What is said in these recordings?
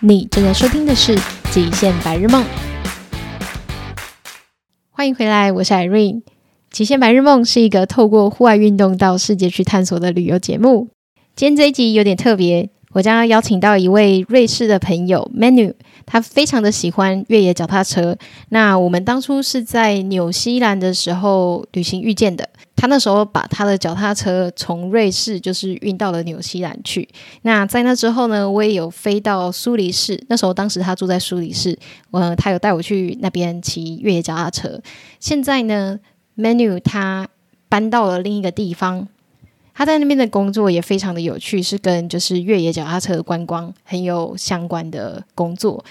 你正在收听的是《极限白日梦》，欢迎回来，我是 Irene。《极限白日梦》是一个透过户外运动到世界去探索的旅游节目。今天这一集有点特别，我将要邀请到一位瑞士的朋友 Manu，他非常的喜欢越野脚踏车。那我们当初是在纽西兰的时候旅行遇见的。他那时候把他的脚踏车从瑞士就是运到了纽西兰去。那在那之后呢，我也有飞到苏黎世。那时候当时他住在苏黎世，呃，他有带我去那边骑越野脚踏车。现在呢，Manu 他搬到了另一个地方，他在那边的工作也非常的有趣，是跟就是越野脚踏车观光很有相关的工作。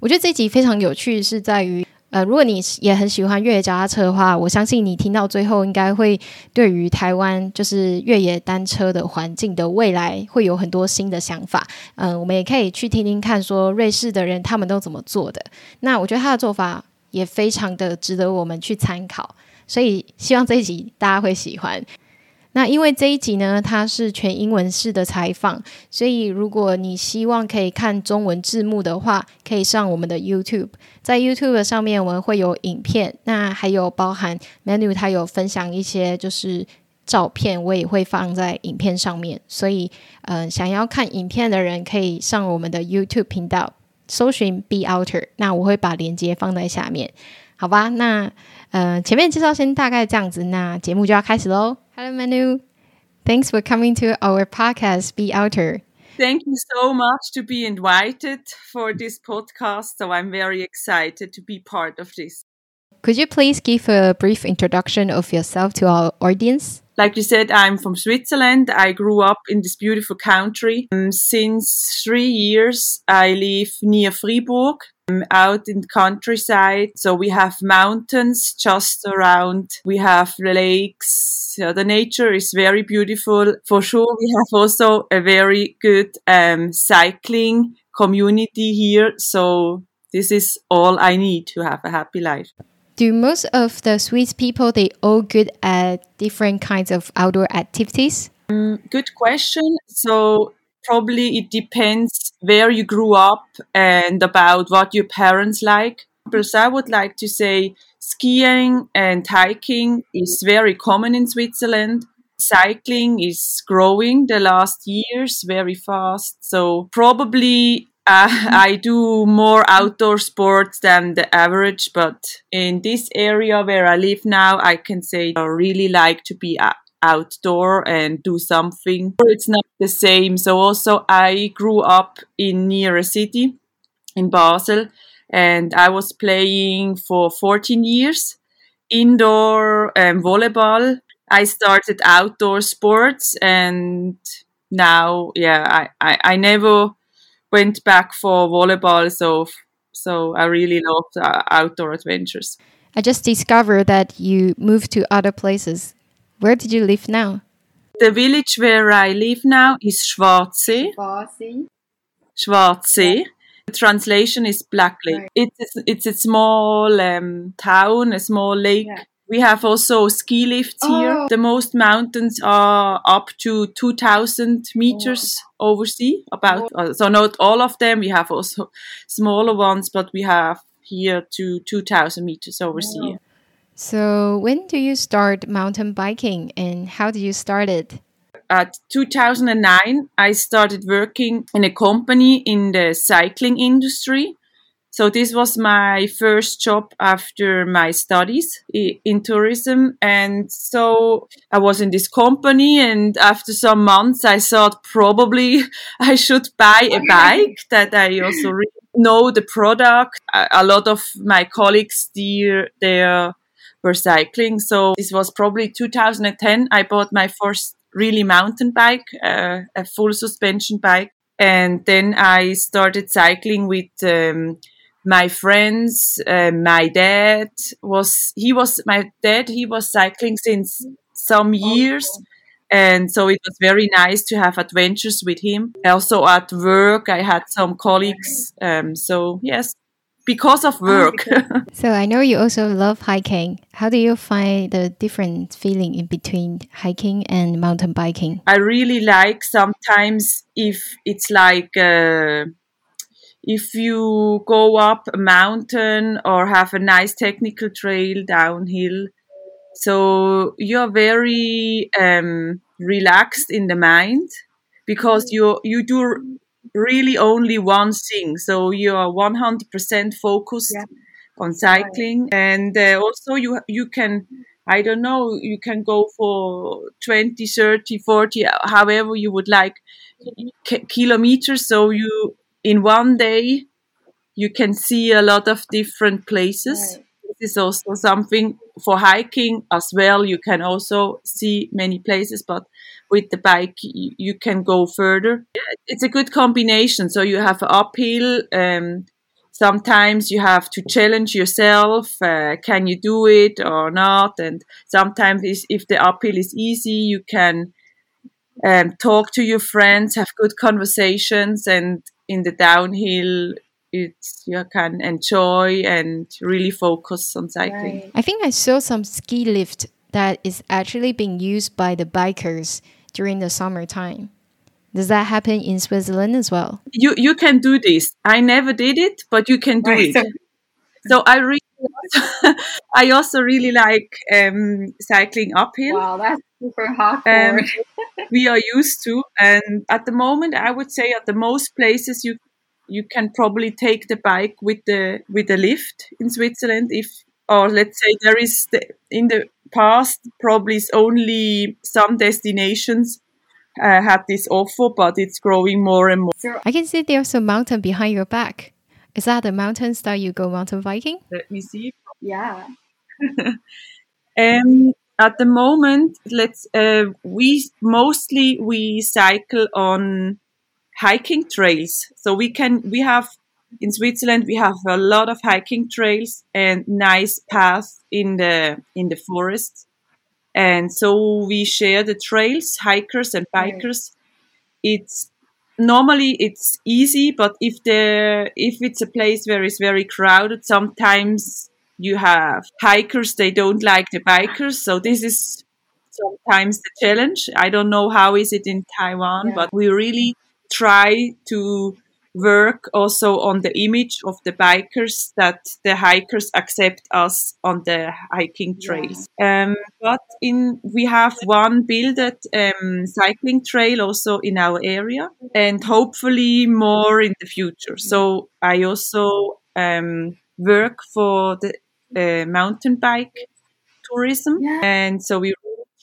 我觉得这集非常有趣，是在于。呃，如果你也很喜欢越野脚踏车的话，我相信你听到最后应该会对于台湾就是越野单车的环境的未来会有很多新的想法。嗯，我们也可以去听听看，说瑞士的人他们都怎么做的。那我觉得他的做法也非常的值得我们去参考，所以希望这一集大家会喜欢。那因为这一集呢，它是全英文式的采访，所以如果你希望可以看中文字幕的话，可以上我们的 YouTube，在 YouTube 上面我们会有影片，那还有包含 Menu，他有分享一些就是照片，我也会放在影片上面，所以嗯，想要看影片的人可以上我们的 YouTube 频道搜寻 Be Outer，那我会把链接放在下面，好吧？那呃，前面介绍先大概这样子，那节目就要开始喽。Hello, Manu. Thanks for coming to our podcast, Be Outer. Thank you so much to be invited for this podcast. So I'm very excited to be part of this. Could you please give a brief introduction of yourself to our audience? Like you said, I'm from Switzerland. I grew up in this beautiful country. Um, since three years, I live near Fribourg out in the countryside. So we have mountains just around. We have lakes. So the nature is very beautiful. For sure, we have also a very good um, cycling community here. So this is all I need to have a happy life. Do most of the Swiss people they all good at different kinds of outdoor activities? Um, good question. So probably it depends where you grew up and about what your parents like. Because I would like to say skiing and hiking is very common in Switzerland. Cycling is growing the last years very fast. So probably uh, I do more outdoor sports than the average, but in this area where I live now, I can say I really like to be outdoor and do something. It's not the same. So also I grew up in near a city in Basel and I was playing for 14 years indoor and volleyball. I started outdoor sports and now, yeah, I, I, I never went back for volleyball. So, so I really loved uh, outdoor adventures. I just discovered that you moved to other places where did you live now? The village where I live now is Schwarzsee. Schwarzsee. Schwarzsee. The translation is Black Lake. Right. It's, it's a small um, town, a small lake. Yeah. We have also ski lifts oh. here. The most mountains are up to 2,000 meters oh. over sea. About oh. uh, so not all of them. We have also smaller ones, but we have here to 2,000 meters over sea. So, when do you start mountain biking and how do you start it? At 2009, I started working in a company in the cycling industry. So, this was my first job after my studies in tourism. And so, I was in this company, and after some months, I thought probably I should buy a bike that I also really know the product. A lot of my colleagues, they're, they're were cycling. So this was probably 2010. I bought my first really mountain bike, uh, a full suspension bike. And then I started cycling with um, my friends. Uh, my dad was, he was, my dad, he was cycling since some years. And so it was very nice to have adventures with him. Also at work, I had some colleagues. Um, so yes, because of oh, work. so I know you also love hiking. How do you find the different feeling in between hiking and mountain biking? I really like sometimes if it's like uh, if you go up a mountain or have a nice technical trail downhill, so you're very um, relaxed in the mind because you you do really only one thing. So you are 100% focused Yeah. on cycling, and uh, also you you can. I don't know, you can go for 20, 30, 40, however you would like ki- kilometers. So you, in one day, you can see a lot of different places. Right. This is also something for hiking as well. You can also see many places, but with the bike, you, you can go further. It's a good combination. So you have uphill. Um, sometimes you have to challenge yourself. Uh, can you do it or not? And sometimes if the uphill is easy, you can um, talk to your friends, have good conversations, and in the downhill, it's you can enjoy and really focus on cycling. Right. I think I saw some ski lift that is actually being used by the bikers during the summertime. Does that happen in Switzerland as well? You you can do this. I never did it, but you can do Right. it. So I really, I also really like um, cycling uphill. Wow, that's super hardcore. Um, we are used to, and at the moment, I would say at the most places you you can probably take the bike with the with the lift in Switzerland. If or let's say there is the, in the past probably is only some destinations uh, had this offer, but it's growing more and more. so I can see there's a mountain behind your back. Is that the mountains that you go mountain biking? Let me see. yeah. Um, at the moment, let's uh, we mostly we cycle on hiking trails. So we can we have in Switzerland we have a lot of hiking trails and nice paths in the in the forest. And so we share the trails, hikers and Right. bikers. It's normally it's easy, but if the if it's a place where it's very crowded, sometimes you have hikers they don't like the bikers. So this is sometimes the challenge. I don't know how is it in Taiwan, Yeah. but we really try to work also on the image of the bikers that the hikers accept us on the hiking trails. Um, but in we have one builded um, cycling trail also in our area, and hopefully more in the future. So I also um, work for the uh, mountain bike tourism, Yeah. and so we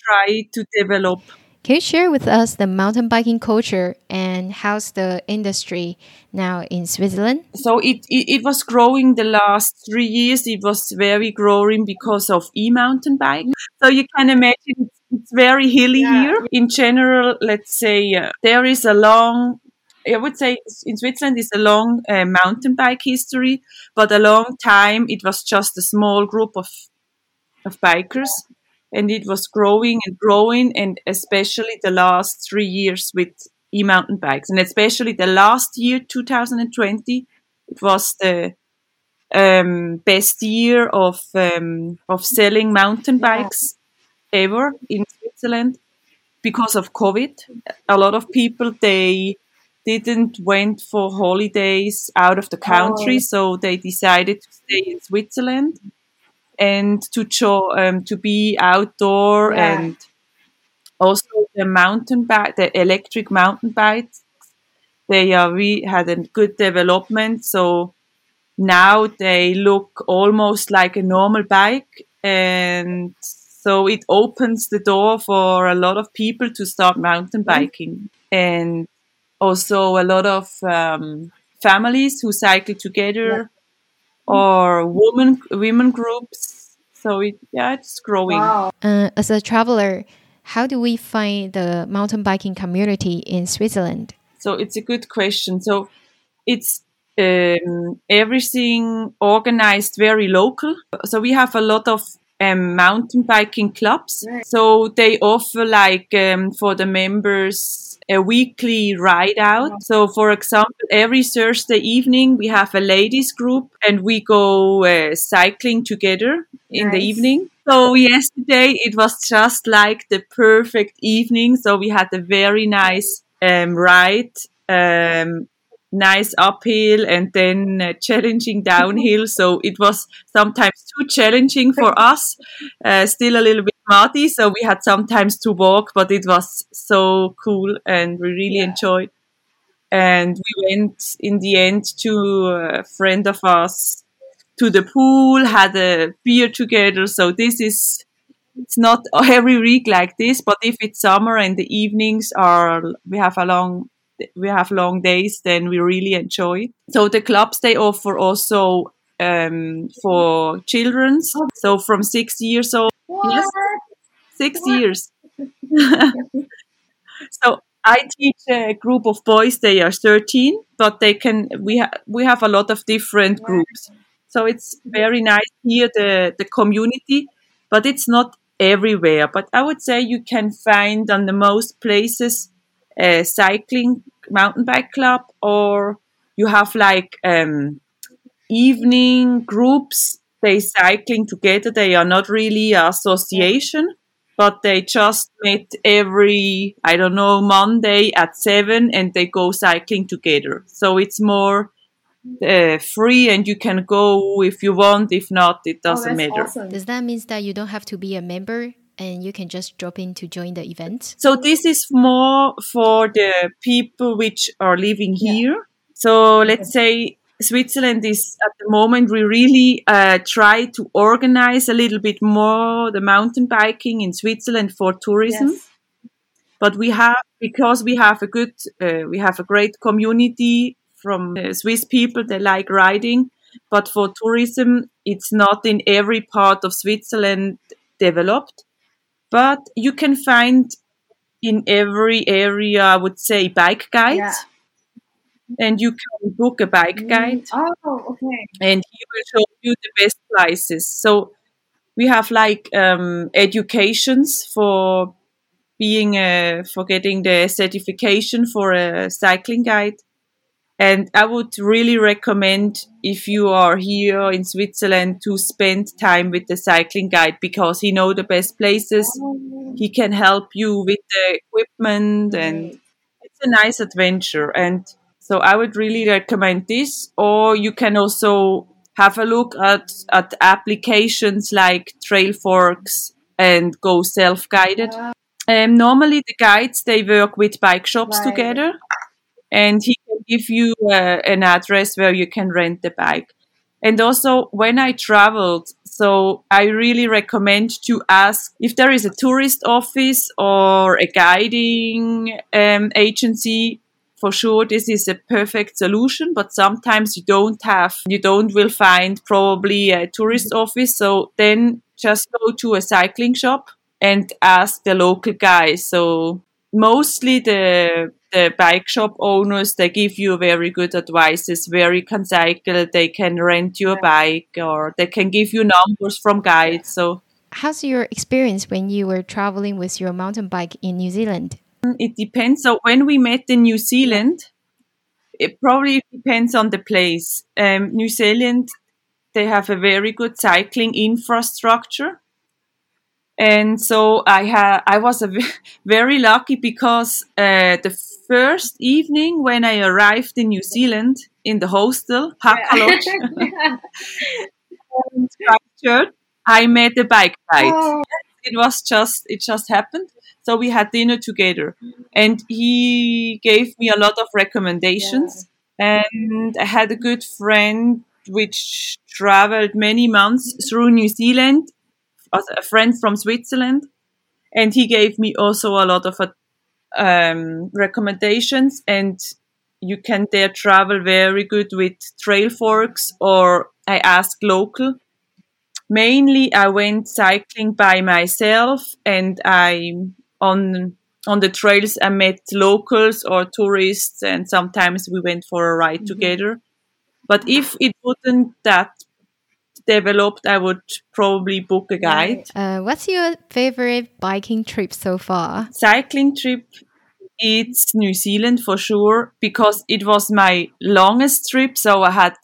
try to develop Can you share with us the mountain biking culture and how's the industry now in Switzerland? so it, it, it was growing the last three years. It was very growing because of e-mountain bike. So you can imagine it's, very hilly Yeah. here. In general, let's say uh, there is a long, I would say in Switzerland is a long uh, mountain bike history, but a long time it was just a small group of of bikers. And it was growing and growing, and especially the last three years with e-mountain bikes, and especially the last year, 2020, it was the um, best year of um, of selling mountain Yeah. bikes ever in Switzerland because of COVID. A lot of people they didn't went for holidays out of the country, Oh. so they decided to stay in Switzerland and to cho- um, to be outdoor Yeah. and also the mountain bike, the electric mountain bikes, they are we had a good development. So now they look almost like a normal bike, and so it opens the door for a lot of people to start mountain biking, and also a lot of um, families who cycle together or women women groups. So it yeah, it's growing. Wow. Uh, as a traveler, how do we find the mountain biking community in Switzerland? So it's a good question. So it's um, everything organized very local. So we have a lot of um, mountain biking clubs. Right. So they offer like um, for the members a weekly ride out. So for example, every Thursday evening we have a ladies group and we go uh, cycling together in the evening. So yesterday it was just like the perfect evening. So we had a very nice um, ride um, nice uphill and then uh, challenging downhill. So it was sometimes too challenging for us, uh, still a little bit muddy. So we had sometimes to walk, but it was so cool and we really yeah. enjoyed. And we went in the end to a friend of us to the pool, had a beer together. So this is, it's not every week like this, but if it's summer and the evenings are, we have a long we have long days, then we really enjoy. So the clubs they offer also um, for children, so from six years old. Yes, six years. so I teach a group of boys. They are thirteen, but they can. We have we have a lot of different groups. So it's very nice here the the community, but it's not everywhere. But I would say you can find on the most places a cycling mountain bike club or you have like um, evening groups. They cycling together. They are not really association but they just meet every i don't know monday at seven and they go cycling together. So it's more uh, free and you can go if you want. If not it oh, doesn't oh, matter. awesome. does that mean that you don't have to be a member and you can just drop in to join the event? So this is more for the people which are living here. Yeah. So let's say Switzerland is at the moment we really uh, try to organize a little bit more the mountain biking in Switzerland for tourism. Yes. But we have because we have a good uh, we have a great community from uh, Swiss people they like riding. But for tourism, it's not in every part of Switzerland developed but you can find in every area, I would say, bike guide. Yeah. And you can book a bike mm. guide. Oh, okay. And he will show you the best places. So we have like um, educations for being a, for getting the certification for a cycling guide. And I would really recommend if you are here in Switzerland to spend time with the cycling guide because he know the best places. He can help you with the equipment and it's a nice adventure. And so I would really recommend this. Or you can also have a look at, at applications like Trailforks and Go Self Guided. Um, normally the guides, they work with bike shops right. together and he can give you uh, an address where you can rent the bike. And also, when I traveled, so I really recommend to ask if there is a tourist office or a guiding um, agency. For sure, this is a perfect solution, but sometimes you don't have, you don't will find probably a tourist office. So then just go to a cycling shop and ask the local guys. So mostly the the bike shop owners they give you very good advices where you can cycle they can rent you a bike or they can give you numbers from guides so. How's your experience when you were traveling with your mountain bike in new zealand? It depends. So when we met in new zealand it probably depends on the place. Um, new zealand they have a very good cycling infrastructure and so I had I was a very lucky because uh, the first evening when I arrived in New Zealand in the hostel church, I met a bike ride. Oh. It was just it just happened. So we had dinner together, and he gave me a lot of recommendations. Yeah. And I had a good friend which traveled many months through New Zealand a friend from Switzerland, and he gave me also a lot of um, recommendations. And you can there travel very good with Trailforks, or I asked local. Mainly, I went cycling by myself, and I on on the trails I met locals or tourists, and sometimes we went for a ride mm-hmm. together. But if it wouldn't that developed, I would probably book a guide. Uh, what's your favorite biking trip so far? Cycling trip, it's New Zealand for sure because it was my longest trip. So I had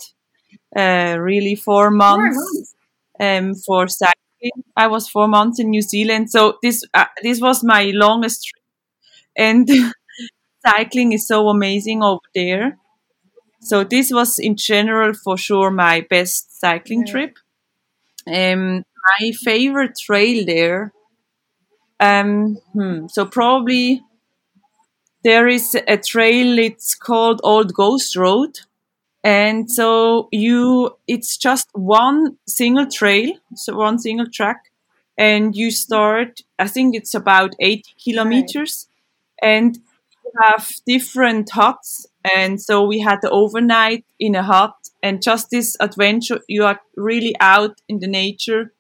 uh, really four months, four months. Um, for cycling. I was four months in New Zealand, so this uh, this was my longest trip, and cycling is so amazing over there So this was in general for sure my best cycling Right. trip. Um, my favorite trail there. Um, hmm, so probably there is a trail. It's called Old Ghost Road, and so you it's just one single trail, so one single track, and you start. I think it's about eighty kilometers, and you have different huts. And so we had the overnight in a hut, and just this adventure. You are really out in the nature.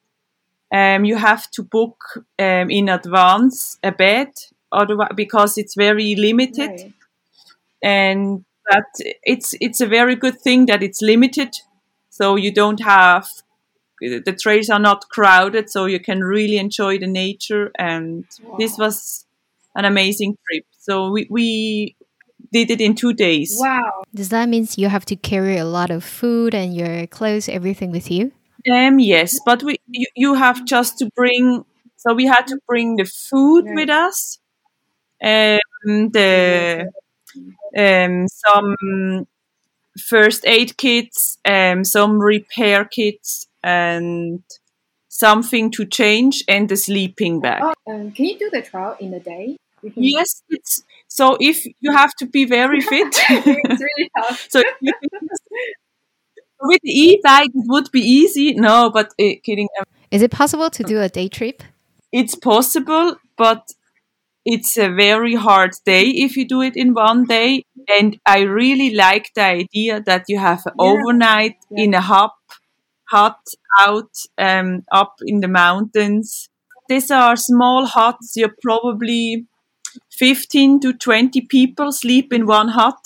Um, you have to book um, in advance a bed. Otherwise because it's very limited. Right. and that it's it's a very good thing that it's limited. So you don't have the trails are not crowded so you can really enjoy the nature. And this was an amazing trip. So we, we did it in two days Wow. Does that mean you have to carry a lot of food and your clothes, everything with you? Um, yes, but we you, you have just to bring. So we had to bring the food Right. with us, um, the um, some first aid kits, um, some repair kits, and something to change, and the sleeping bag. Oh, um, can you do the trial in a day? Can- Yes, it's so if you have to be very fit. it's really tough. so with the e-bike it would be easy. No, but uh, kidding. Is it possible to do a day trip? it's possible, but it's a very hard day if you do it in one day. And I really like the idea that you have an Yeah. overnight Yeah. in a hut, hut out um, up in the mountains. These are small huts. You're probably 15 to 20 people sleep in one hut.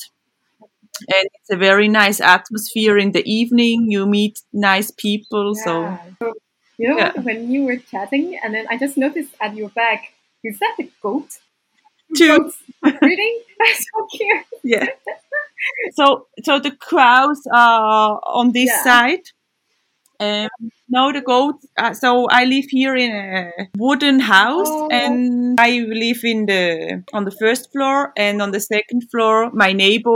And it's a very nice atmosphere in the evening. You meet nice people. So Yeah. So, you know Yeah. When you were chatting, and then I just noticed at your back, is that a goat? Two. Breeding? That's so cute. yeah. So so the cows are on this Yeah. side. Um, no, the goats. Uh, so I live here in a wooden house, Oh. and I live in the on the first floor, and on the second floor, my neighbor.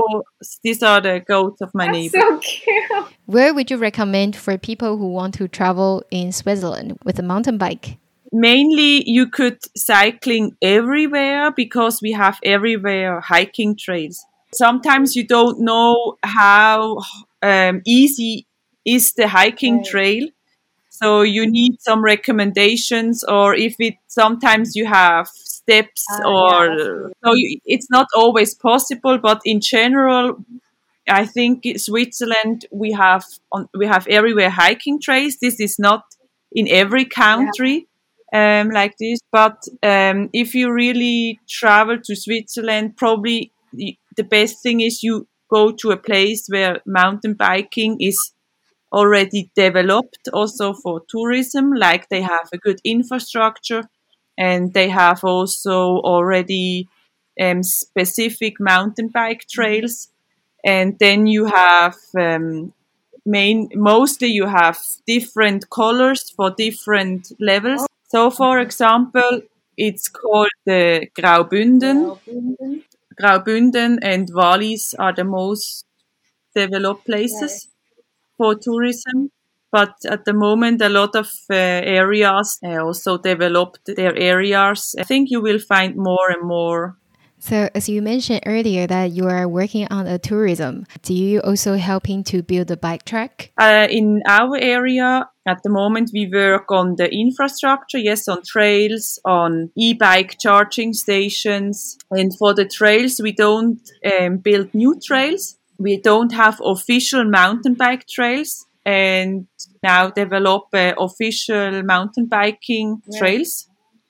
These are the goats of my That's neighbor. so cute. Where would you recommend for people who want to travel in Switzerland with a mountain bike? Mainly, you could cycling everywhere because we have everywhere hiking trails. Sometimes you don't know how um, easy is the hiking Right. trail, so you need some recommendations, or if it sometimes you have steps, yeah, or absolutely. so you, it's not always possible. But in general, I think in Switzerland we have on we have everywhere hiking trails. This is not in every country um, like this, but um, if you really travel to Switzerland, probably the best thing is you go to a place where mountain biking is already developed also for tourism, like they have a good infrastructure and they have also already um, specific mountain bike trails. And then you have um, main, mostly you have different colors for different levels. So, for example, it's called the Graubünden. Graubünden. Graubünden and Wallis are the most developed places for tourism. But at the moment, a lot of uh, areas uh, also developed their areas. I think you will find more and more. So, as you mentioned earlier, that you are working on a tourism, do you also helping to build a bike track? Uh, in our area, at the moment, we work on the infrastructure, yes, on trails, on e-bike charging stations. And for the trails, we don't um, build new trails. We don't have official mountain bike trails and now develop uh, official mountain biking Yeah. trails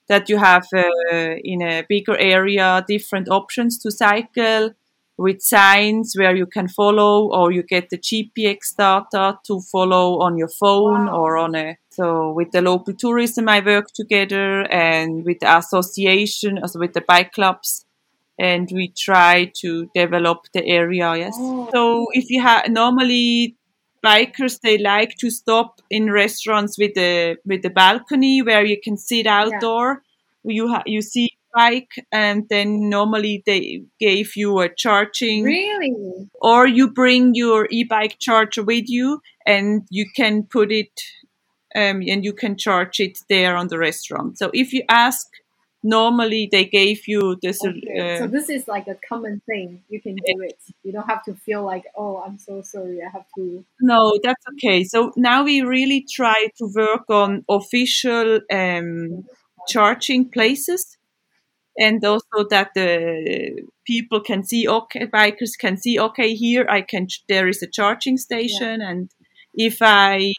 that you have uh, in a bigger area, different options to cycle with signs where you can follow or you get the GPX data to follow on your phone Wow. or on a so with the local tourism I work together and with the association also with the bike clubs and we try to develop the area yes Oh. so if you have normally bikers they like to stop in restaurants with the with the balcony where you can sit outdoor Yeah. you ha- you see bike and then normally they gave you a charging Really? or you bring your e-bike charger with you and you can put it um, and you can charge it there on the restaurant. So if you ask, normally they gave you this. Okay. Uh, so this is like a common thing. You can do it. You don't have to feel like, oh, I'm so sorry. I have to. No, that's okay. So now we really try to work on official um, charging places and also that the people can see okay bikers can see okay here i can there is a charging station yeah. and if i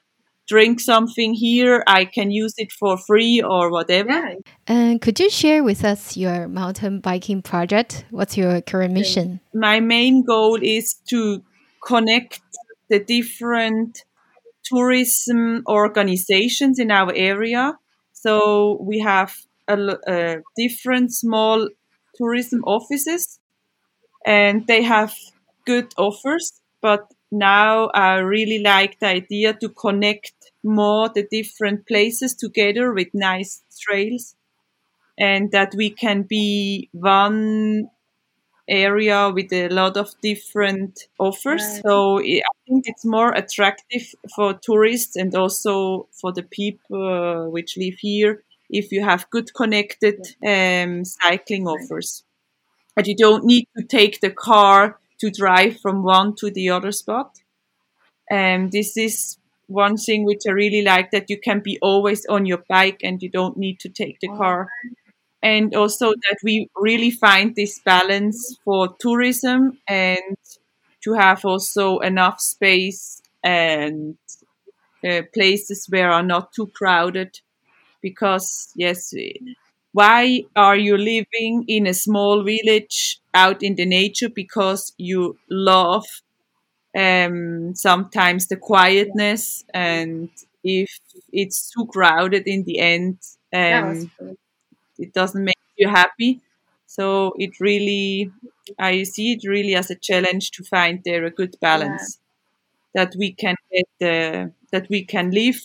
drink something here i can use it for free or whatever. Yeah. and could you share with us your mountain biking project? What's your current mission? My main goal is to connect the different tourism organizations in our area. So we have a, uh, different small tourism offices and they have good offers but now i really like the idea to connect more the different places together with nice trails and that we can be one area with a lot of different offers. Right. So I think it's more attractive for tourists and also for the people which live here if you have good connected um, cycling offers. But you don't need to take the car to drive from one to the other spot. And um, this is one thing which I really like that you can be always on your bike and you don't need to take the car. And also that we really find this balance for tourism and to have also enough space and uh, places where are not too crowded. Because yes why are you living in a small village out in the nature? Because you love um, sometimes the quietness and if it's too crowded in the end um, it doesn't make you happy. So it really i see it really as a challenge to find there a good balance yeah. that we can get the that we can live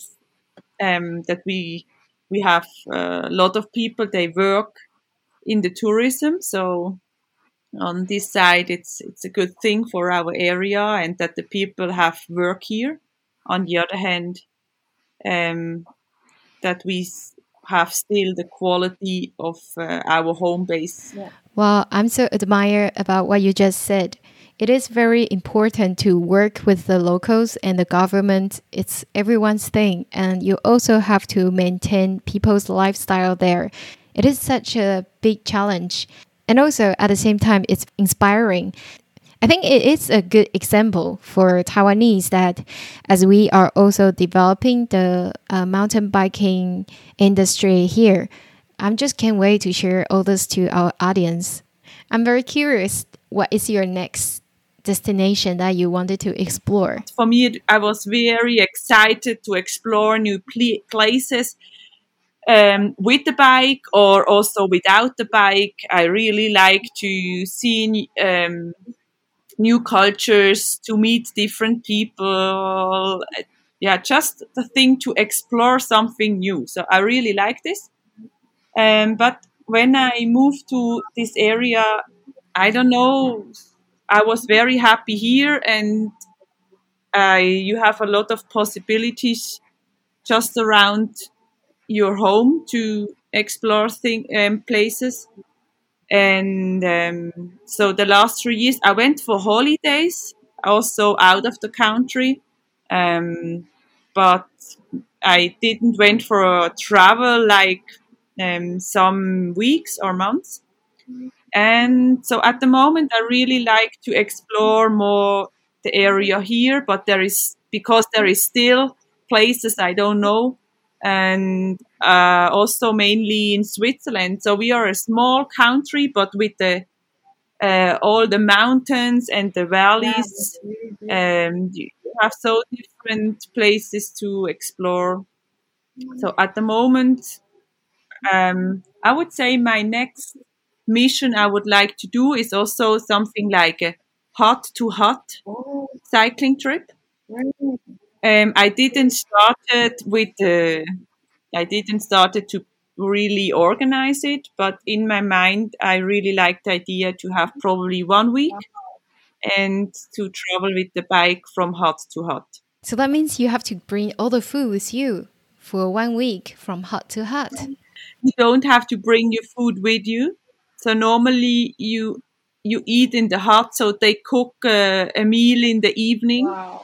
um, that we we have a lot of people they work in the tourism. So on this side it's it's a good thing for our area and that the people have work here on the other hand um, that we have still the quality of uh, our home base yeah. well i'm so admire about what you just said it is very important to work with the locals and the government. It's everyone's thing. And you also have to maintain people's lifestyle there. It is such a big challenge. And also, at the same time, it's inspiring. I think it is a good example for Taiwanese that as we are also developing the uh, mountain biking industry here, I'm just can't wait to share all this to our audience. I'm very curious what is your next destination that you wanted to explore? For me, I was very excited to explore new places um, with the bike or also without the bike. I really like to see um, new cultures, to meet different people. Yeah, just the thing to explore something new. So I really like this. Um, but when I moved to this area, I don't know, I was very happy here, and uh, you have a lot of possibilities just around your home to explore thing, um, places. And um, so the last three years, I went for holidays, also out of the country, um, but I didn't went for travel like um, some weeks or months. And so at the moment, I really like to explore more the area here, but there is, because there is still places I don't know and uh, also mainly in Switzerland. So we are a small country, but with the uh, all the mountains and the valleys, yeah, um, you have so different places to explore. So at the moment, um, I would say my next mission I would like to do is also something like a hut to hut oh. cycling trip. Um, I didn't started with the, I didn't started to really organize it, but in my mind, I really like the idea to have probably one week and to travel with the bike from hut to hut. So that means you have to bring all the food with you for one week from hut to hut. You don't have to bring your food with you. So normally you you eat in the hut, so they cook uh, a meal in the evening. Wow.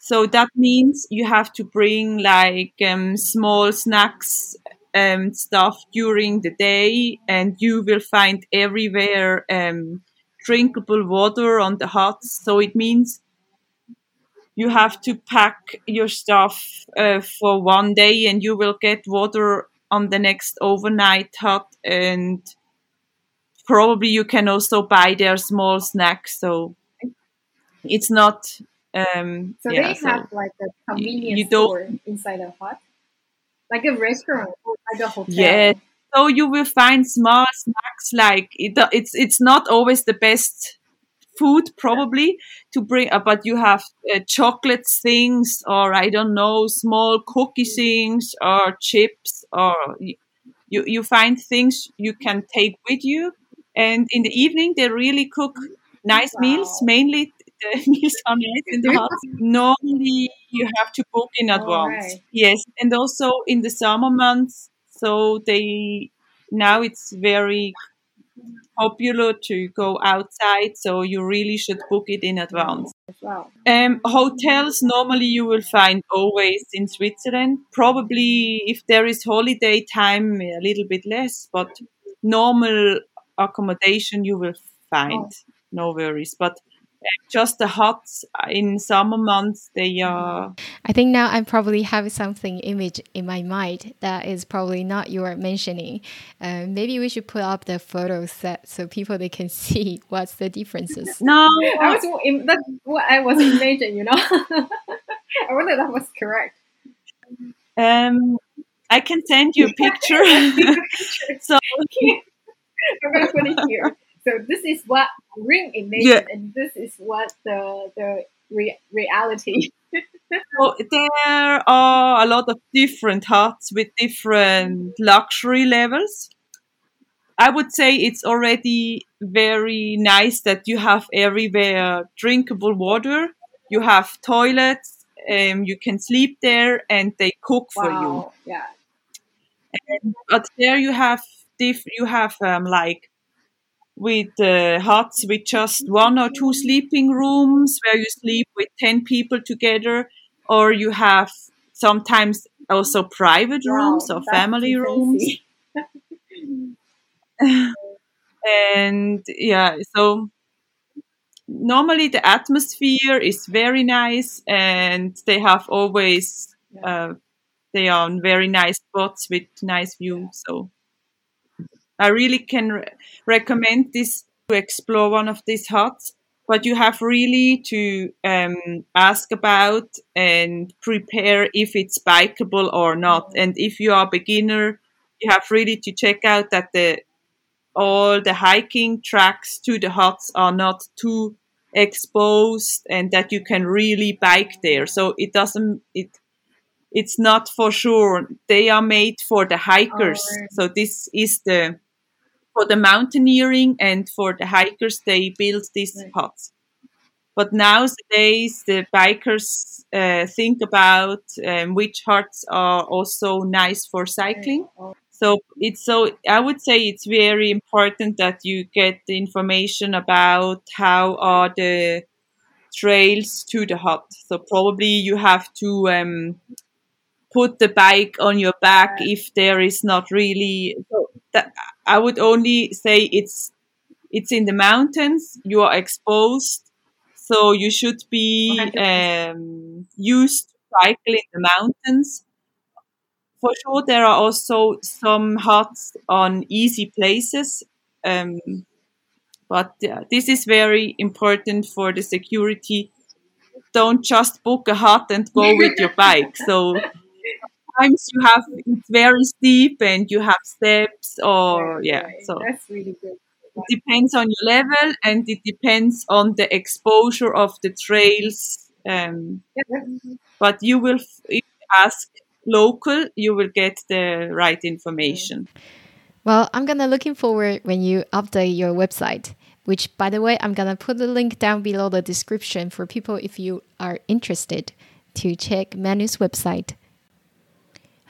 So that means you have to bring like um, small snacks um, stuff during the day, and you will find everywhere um, drinkable water on the huts. So it means you have to pack your stuff uh, for one day, and you will get water on the next overnight hut, and probably you can also buy their small snacks. So it's not. Um, So yeah, they so- have like a convenience store inside a hut, like a restaurant or like a hotel. Yeah. So you will find small snacks like it, it's it's not always the best food probably to bring, uh, but you have uh, chocolate things or I don't know small cookie things or chips or you you find things you can take with you. And in the evening they really cook nice meals. Mainly the meals in the house. Normally you have to book in advance. Alright. Yes, and also in the summer months, so they now it's very popular to go outside, so you really should book it in advance. well. Um, hotels normally you will find always in Switzerland. Probably if there is holiday time, a little bit less, but normal accommodation you will find. No worries. But just the huts in summer months, they are. I think now I probably have something image in my mind that is probably not your mentioning. Uh, maybe we should put up the photo set so people they can see what's the differences. No, I was that's what I was imagining. You know, I wonder that was correct. um, I can send you a picture. so I'm gonna put it here. So this is what Irene imagined, Yeah. and this is what the the re- reality. So there are a lot of different huts with different luxury levels. I would say it's already very nice that you have everywhere drinkable water, you have toilets, um, you can sleep there, and they cook for you. Wow. Yeah. But there you have diff- you have um, like with uh, huts with just one or two sleeping rooms where you sleep with 10 people together or you have sometimes also private rooms Wow, or family rooms. and yeah so normally the atmosphere is very nice and they have always uh, they are on very nice spots with nice view so i really can re- recommend this to explore one of these huts but you have really to um, ask about and prepare if it's bikeable or not. And if you are a beginner you have really to check out that the all the hiking tracks to the huts are not too exposed and that you can really bike there. So it doesn't it it's not for sure. They are made for the hikers. Alright. so this is the for the mountaineering and for the hikers they build these Right. huts but nowadays the bikers uh, think about um, which huts are also nice for cycling Oh, so it's so I would say it's very important that you get the information about how are the trails to the hut. So probably you have to um, put the bike on your back if there is not really. So that, I would only say it's it's in the mountains. You are exposed, so you should be um, used to cycle in the mountains for sure there are also some huts on easy places um, but yeah, this is very important for the security don't just book a hut and go with your bike so sometimes you have it's very steep and you have steps or yeah so that's really good. it depends on your level and it depends on the exposure of the trails um, Yeah, but you will if you ask local you will get the right information Well, I'm gonna looking forward when you update your website which, by the way, I'm gonna put the link down below the description for people if you are interested to check Manu's website.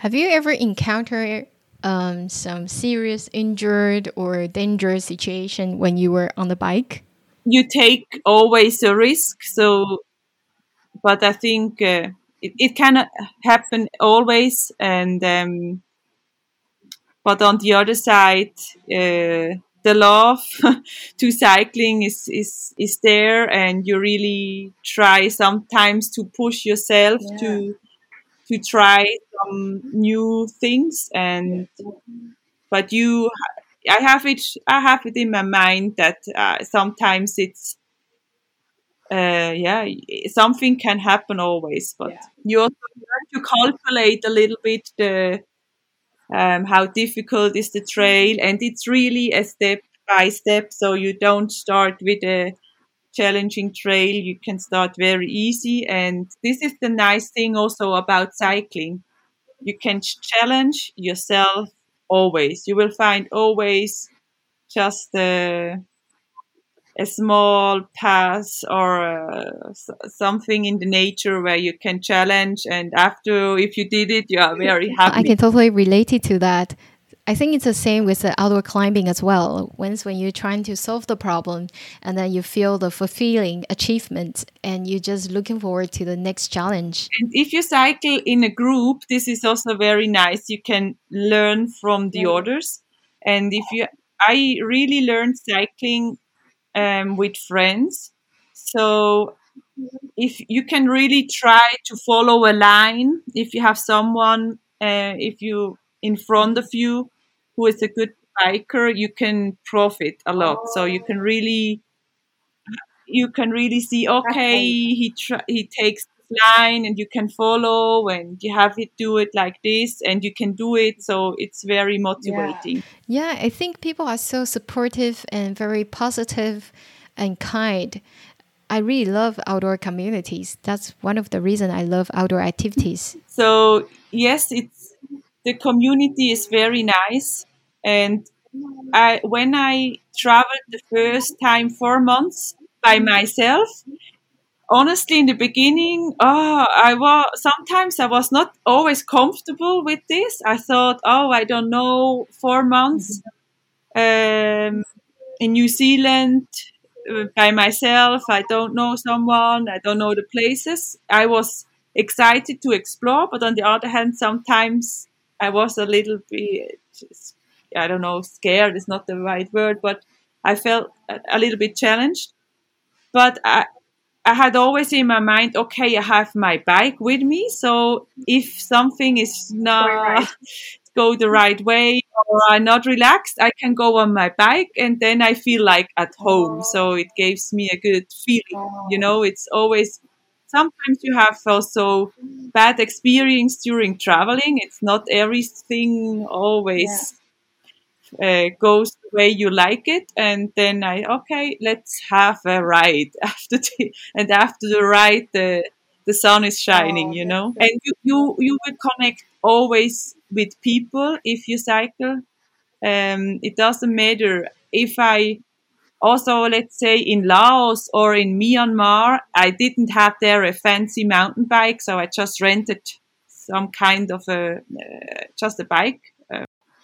Have you ever encountered um, some serious injured or dangerous situation when you were on the bike? You take always a risk, so, but I think uh, it, it can happen always, and um, but on the other side, uh, the love to cycling is, is is there, and you really try sometimes to push yourself Yeah. to to try some new things and but you i have it i have it in my mind that uh, sometimes it's uh, yeah something can happen always but Yeah. you also learn to calculate a little bit the um, how difficult is the trail and it's really a step by step so you don't start with a challenging trail you can start very easy. And this is the nice thing also about cycling. You can challenge yourself always. You will find always just a, a small path or uh, s- something in the nature where you can challenge. And after if you did it you are very happy I can totally relate it to that. I think it's the same with the outdoor climbing as well. Once when you're trying to solve the problem and then you feel the fulfilling achievement and you're just looking forward to the next challenge. And if you cycle in a group, this is also very nice. You can learn from the Yeah. others. And if you, I really learned cycling um, with friends. So if you can really try to follow a line, if you have someone, uh, if you in front of you who is a good biker, you can profit a lot. So you can oh. really you can really see okay he tr- he takes this line and you can follow and you have it do it like this and you can do it so it's very motivating Yeah, I think people are so supportive and very positive and kind. I really love outdoor communities. That's one of the reasons I love outdoor activities. so yes it's the community is very nice and I when I traveled the first time four months by myself honestly in the beginning oh i was sometimes i was not always comfortable with this. I thought oh i don't know four months um, in new zealand uh, by myself i don't know someone i don't know the places. I was excited to explore but on the other hand sometimes i was a little bit i don't know scared is not the right word but i felt a, little bit challenged but I, I had always in my mind, okay, I have my bike with me, so if something is not right. go the right way or I'm not relaxed, I can go on my bike, and then I feel like at home. Oh. So it gives me a good feeling. You oh. know, it's always. Sometimes you have also bad experience during traveling. It's not everything always uh, goes the way you like it. And then i okay let's have a ride after the and after the ride the the sun is shining Oh, you know? and you, you you will connect always with people if you cycle. Um it doesn't matter. If i also let's say in laos or in myanmar i didn't have there a fancy mountain bike so i just rented some kind of a uh, just a bike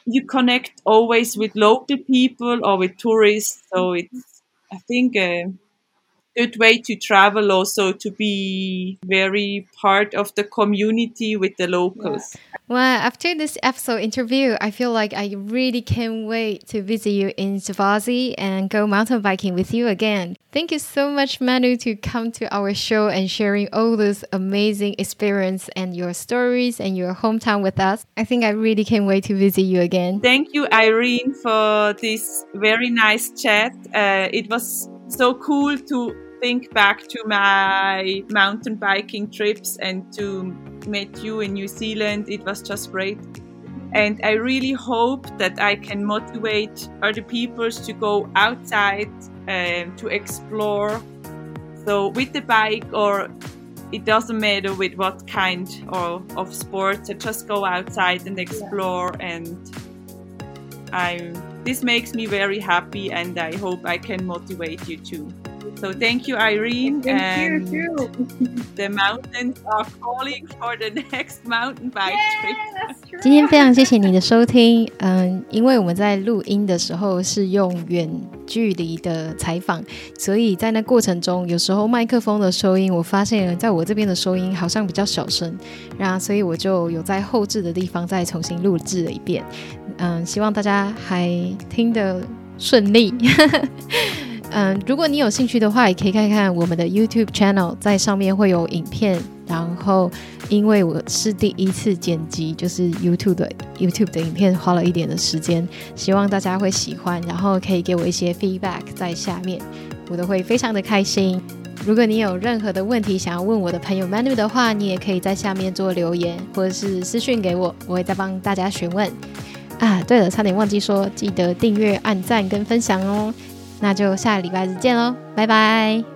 you connect always with local people or with tourists. So it's, I think, a good way to travel also to be very part of the community with the locals. Well, after this episode interview, I feel like I really can't wait to visit you in Schwarzsee and go mountain biking with you again. Thank you so much, Manu, to come to our show and sharing all this amazing experience and your stories and your hometown with us. I think I really can't wait to visit you again. Thank you, Irene, for this very nice chat. Uh, it was so cool to think back to my mountain biking trips and to meet you in New Zealand. It was just great. And I really hope that I can motivate other people to go outside um, to explore. So with the bike or it doesn't matter with what kind or of sport, so just go outside and explore and I'm this makes me very happy, and I hope I can motivate you too. So thank you, Irene. Thank and you too. the mountains are calling for the next mountain bike trip. Yeah, that's true. 今天非常谢谢你的收听，嗯，因为我们在录音的时候是用远距离的采访，所以在那过程中，有时候麦克风的收音，我发现在我这边的收音好像比较小声，然后所以我就有在后置的地方再重新录制了一遍，嗯，希望大家还听得顺利。嗯，如果你有兴趣的话，也可以看看我们的 YouTube channel，在上面会有影片。然后，因为我是第一次剪辑，就是 YouTube 的 YouTube 的影片，花了一点的时间，希望大家会喜欢，然后可以给我一些 feedback 在下面，我都会非常的开心。如果你有任何的问题想要问我的朋友 Manu 的话，你也可以在下面做留言，或者是私讯给我，我会再帮大家询问。啊，对了，差点忘记说，记得订阅、按赞跟分享哦。那就下个礼拜日见喽，拜拜。